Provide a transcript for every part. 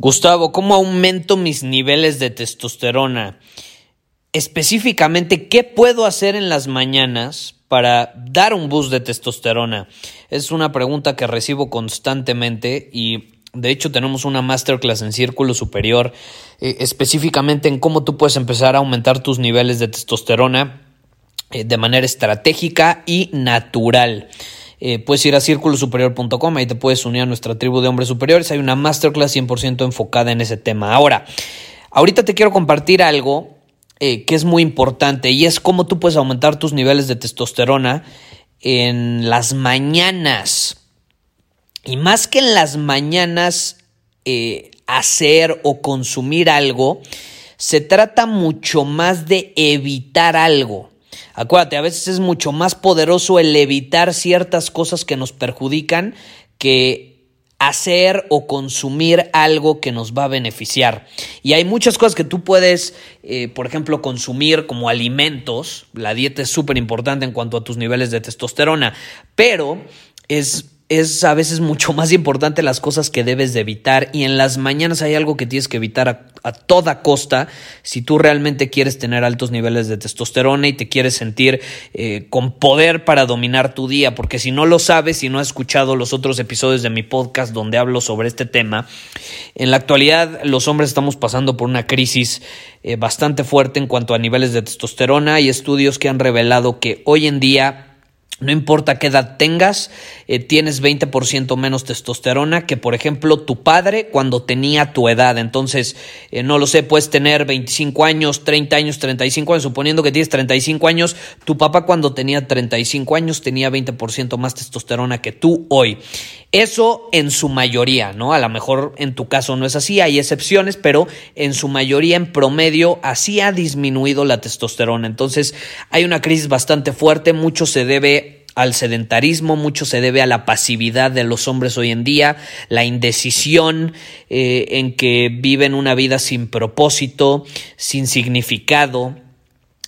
Gustavo, ¿cómo aumento mis niveles de testosterona? Específicamente, ¿qué puedo hacer en las mañanas para dar un boost de testosterona? Es una pregunta que recibo constantemente y de hecho tenemos una masterclass en Círculo Superior eh, específicamente en cómo tú puedes empezar a aumentar tus niveles de testosterona eh, de manera estratégica y natural. Eh, puedes ir a círculosuperior.com, ahí te puedes unir a nuestra tribu de hombres superiores. Hay una masterclass 100% enfocada en ese tema. Ahora, ahorita te quiero compartir algo eh, que es muy importante y es cómo tú puedes aumentar tus niveles de testosterona en las mañanas. Y más que en las mañanas eh, hacer o consumir algo, se trata mucho más de evitar algo. Acuérdate, a veces es mucho más poderoso el evitar ciertas cosas que nos perjudican que hacer o consumir algo que nos va a beneficiar. Y hay muchas cosas que tú puedes, eh, por ejemplo, consumir como alimentos. La dieta es súper importante en cuanto a tus niveles de testosterona, pero es es a veces mucho más importante las cosas que debes de evitar y en las mañanas hay algo que tienes que evitar a, toda costa. Si tú realmente quieres tener altos niveles de testosterona y te quieres sentir eh, con poder para dominar tu día porque si no lo sabes y no has escuchado los otros episodios de mi podcast donde hablo sobre este tema en la actualidad los hombres estamos pasando por una crisis eh, bastante fuerte en cuanto a niveles de testosterona hay estudios que han revelado que hoy en día no importa qué edad tengas, eh, tienes 20% menos testosterona que, por ejemplo, tu padre cuando tenía tu edad. Entonces, eh, no lo sé, puedes tener 25 años, 30 años, 35 años. Suponiendo que tienes 35 años, tu papá cuando tenía 35 años tenía 20% más testosterona que tú hoy. Eso en su mayoría, ¿no? A lo mejor en tu caso no es así, hay excepciones, pero en su mayoría, en promedio, así ha disminuido la testosterona. Entonces, hay una crisis bastante fuerte, mucho se debe al sedentarismo, mucho se debe a la pasividad de los hombres hoy en día, la indecisión eh, en que viven una vida sin propósito, sin significado,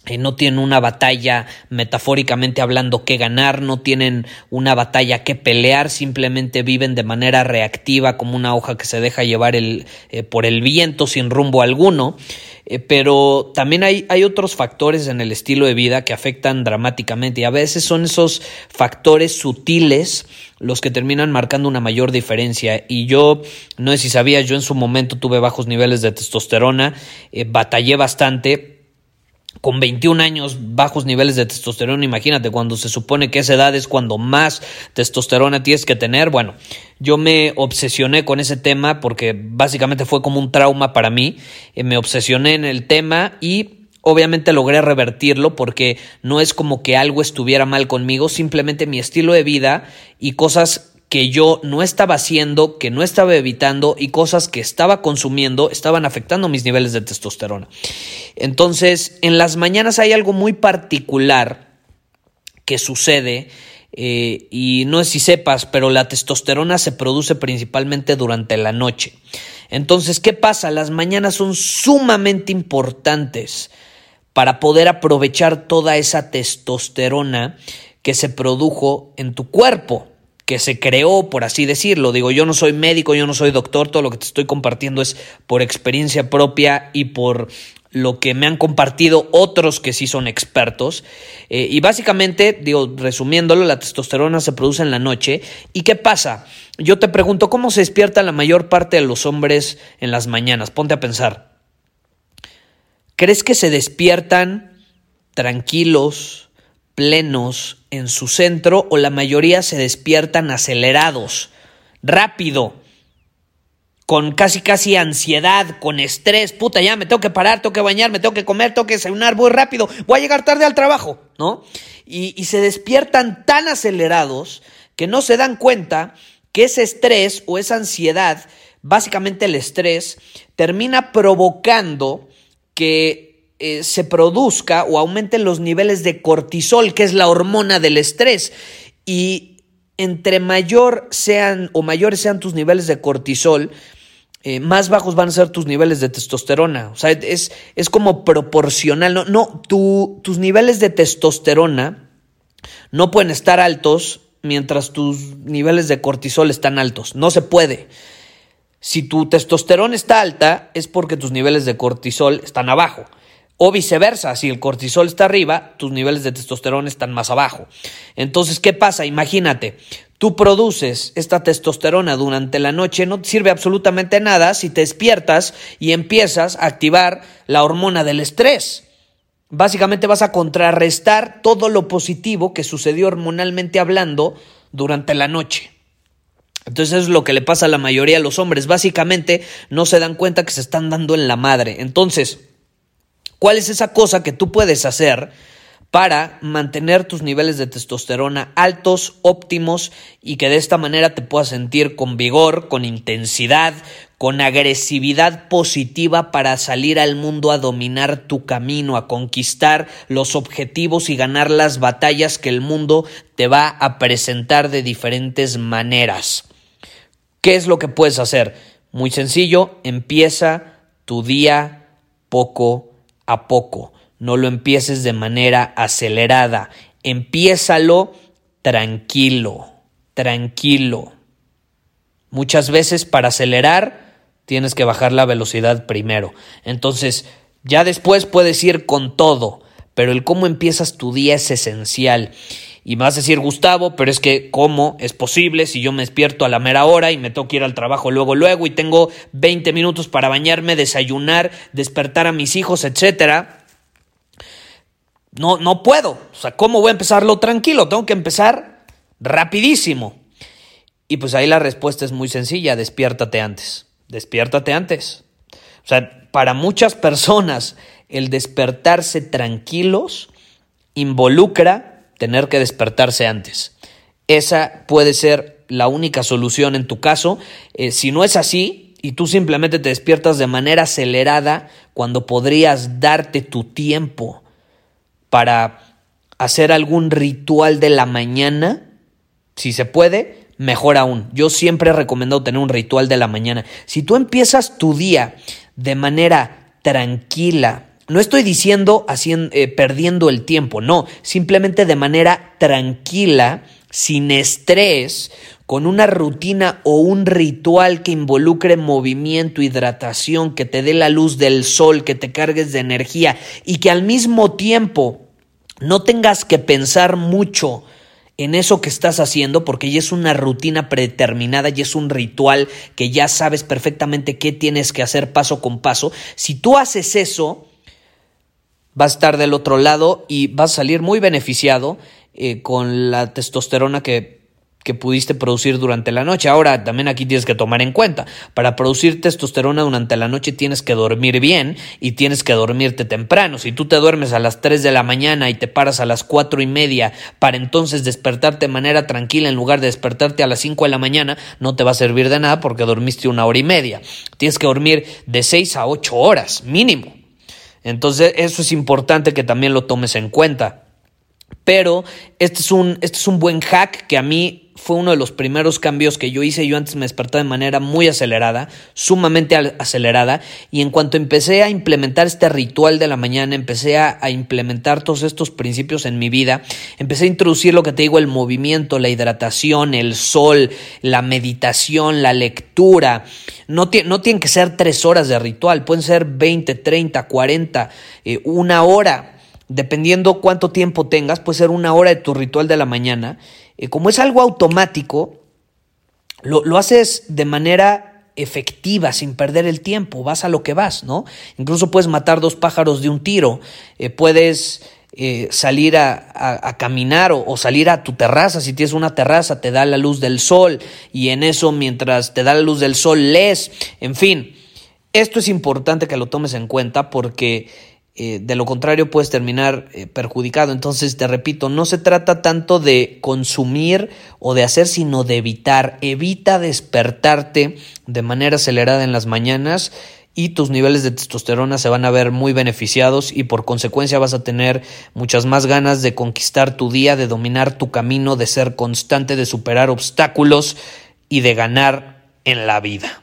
eh, no tienen una batalla metafóricamente hablando que ganar, no tienen una batalla que pelear, simplemente viven de manera reactiva como una hoja que se deja llevar eh, por el viento sin rumbo alguno. Eh, pero también hay, hay otros factores en el estilo de vida que afectan dramáticamente y a veces son esos factores sutiles los que terminan marcando una mayor diferencia. Y yo, no sé si sabía, yo en su momento tuve bajos niveles de testosterona, batallé bastante, con 21 años, bajos niveles de testosterona, imagínate, cuando se supone que esa edad es cuando más testosterona tienes que tener. Bueno, yo me obsesioné con ese tema porque básicamente fue como un trauma para mí. Eh, me obsesioné en el tema y obviamente logré revertirlo porque no es como que algo estuviera mal conmigo, simplemente mi estilo de vida y cosas que yo no estaba haciendo, que no estaba evitando y cosas que estaba consumiendo estaban afectando mis niveles de testosterona. Entonces, en las mañanas hay algo muy particular que sucede eh, y no sé si sepas, pero la testosterona se produce principalmente durante la noche. Entonces, ¿qué pasa? Las mañanas son sumamente importantes para poder aprovechar toda esa testosterona que se produjo en tu cuerpo que se creó, por así decirlo. Digo, yo no soy médico, yo no soy doctor, todo lo que te estoy compartiendo es por experiencia propia y por lo que me han compartido otros que sí son expertos. Eh, y básicamente, digo, resumiéndolo, la testosterona se produce en la noche. ¿Y qué pasa? Yo te pregunto, ¿cómo se despierta la mayor parte de los hombres en las mañanas? Ponte a pensar. ¿crees que se despiertan tranquilos, plenos en su centro o la mayoría se despiertan acelerados, rápido, con casi casi ansiedad, con estrés, puta, ya me tengo que parar, tengo que bañar, me tengo que comer, tengo que desayunar, voy rápido, voy a llegar tarde al trabajo, ¿no? Y, y se despiertan tan acelerados que no se dan cuenta que ese estrés o esa ansiedad, básicamente el estrés, termina provocando que eh, se produzca o aumenten los niveles de cortisol, que es la hormona del estrés. Y entre mayor sean o mayores sean tus niveles de cortisol, eh, más bajos van a ser tus niveles de testosterona. O sea, es, es como proporcional. No, no tus niveles de testosterona no pueden estar altos mientras tus niveles de cortisol están altos. No se puede. Si tu testosterona está alta, es porque tus niveles de cortisol están abajo. O viceversa, si el cortisol está arriba, tus niveles de testosterona están más abajo. Entonces, ¿qué pasa? Imagínate, tú produces esta testosterona durante la noche, no te sirve absolutamente nada si te despiertas y empiezas a activar la hormona del estrés. Básicamente vas a contrarrestar todo lo positivo que sucedió hormonalmente hablando durante la noche. Entonces es lo que le pasa a la mayoría de los hombres. Básicamente no se dan cuenta que se están dando en la madre. Entonces, ¿Cuál es esa cosa que tú puedes hacer para mantener tus niveles de testosterona altos, óptimos y que de esta manera te puedas sentir con vigor, con intensidad, con agresividad positiva para salir al mundo a dominar tu camino, a conquistar los objetivos y ganar las batallas que el mundo te va a presentar de diferentes maneras. ¿Qué es lo que puedes hacer? Muy sencillo, empieza tu día poco a poco. No lo empieces de manera acelerada. Empiézalo tranquilo, tranquilo. Muchas veces para acelerar tienes que bajar la velocidad primero. Entonces, ya después puedes ir con todo, pero el cómo empiezas tu día es esencial. Y me vas a decir, Gustavo, pero es que, ¿cómo es posible si yo me despierto a la mera hora y me que ir al trabajo luego, luego y tengo 20 minutos para bañarme, desayunar, despertar a mis hijos, etcétera? No, no puedo. O sea, ¿cómo voy a empezarlo tranquilo? Tengo que empezar rapidísimo. Y pues ahí la respuesta es muy sencilla, despiértate antes. Despiértate antes. O sea, para muchas personas el despertarse tranquilos involucra tener que despertarse antes. Esa puede ser la única solución en tu caso. Eh, si no es así y tú simplemente te despiertas de manera acelerada cuando podrías darte tu tiempo para hacer algún ritual de la mañana, si se puede, mejor aún. Yo siempre he recomendado tener un ritual de la mañana. Si tú empiezas tu día de manera tranquila, no estoy diciendo haciendo, eh, perdiendo el tiempo, no, simplemente de manera tranquila, sin estrés, con una rutina o un ritual que involucre movimiento, hidratación, que te dé la luz del sol, que te cargues de energía y que al mismo tiempo no tengas que pensar mucho en eso que estás haciendo porque ya es una rutina predeterminada, y es un ritual que ya sabes perfectamente qué tienes que hacer paso con paso. Si tú haces eso, vas a estar del otro lado y vas a salir muy beneficiado eh, con la testosterona que, que pudiste producir durante la noche. Ahora, también aquí tienes que tomar en cuenta, para producir testosterona durante la noche tienes que dormir bien y tienes que dormirte temprano. Si tú te duermes a las 3 de la mañana y te paras a las cuatro y media para entonces despertarte de manera tranquila en lugar de despertarte a las 5 de la mañana, no te va a servir de nada porque dormiste una hora y media. Tienes que dormir de 6 a 8 horas, mínimo. Entonces eso es importante que también lo tomes en cuenta. Pero este es un, este es un buen hack que a mí fue uno de los primeros cambios que yo hice. Yo antes me despertaba de manera muy acelerada, sumamente acelerada, y en cuanto empecé a implementar este ritual de la mañana, empecé a, implementar todos estos principios en mi vida, empecé a introducir lo que te digo, el movimiento, la hidratación, el sol, la meditación, la lectura. No, no tienen que ser tres horas de ritual, pueden ser 20, 30, 40, una hora dependiendo cuánto tiempo tengas, puede ser una hora de tu ritual de la mañana. Eh, como es algo automático, lo, haces de manera efectiva, sin perder el tiempo, vas a lo que vas, ¿no? Incluso puedes matar dos pájaros de un tiro, eh, puedes eh, salir a, caminar o, salir a tu terraza, si tienes una terraza, te da la luz del sol y en eso mientras te da la luz del sol lees, en fin, esto es importante que lo tomes en cuenta porque eh, de lo contrario puedes terminar eh, perjudicado. Entonces, te repito, no se trata tanto de consumir o de hacer, sino de evitar. Evita despertarte de manera acelerada en las mañanas y tus niveles de testosterona se van a ver muy beneficiados y por consecuencia vas a tener muchas más ganas de conquistar tu día, de dominar tu camino, de ser constante, de superar obstáculos y de ganar en la vida.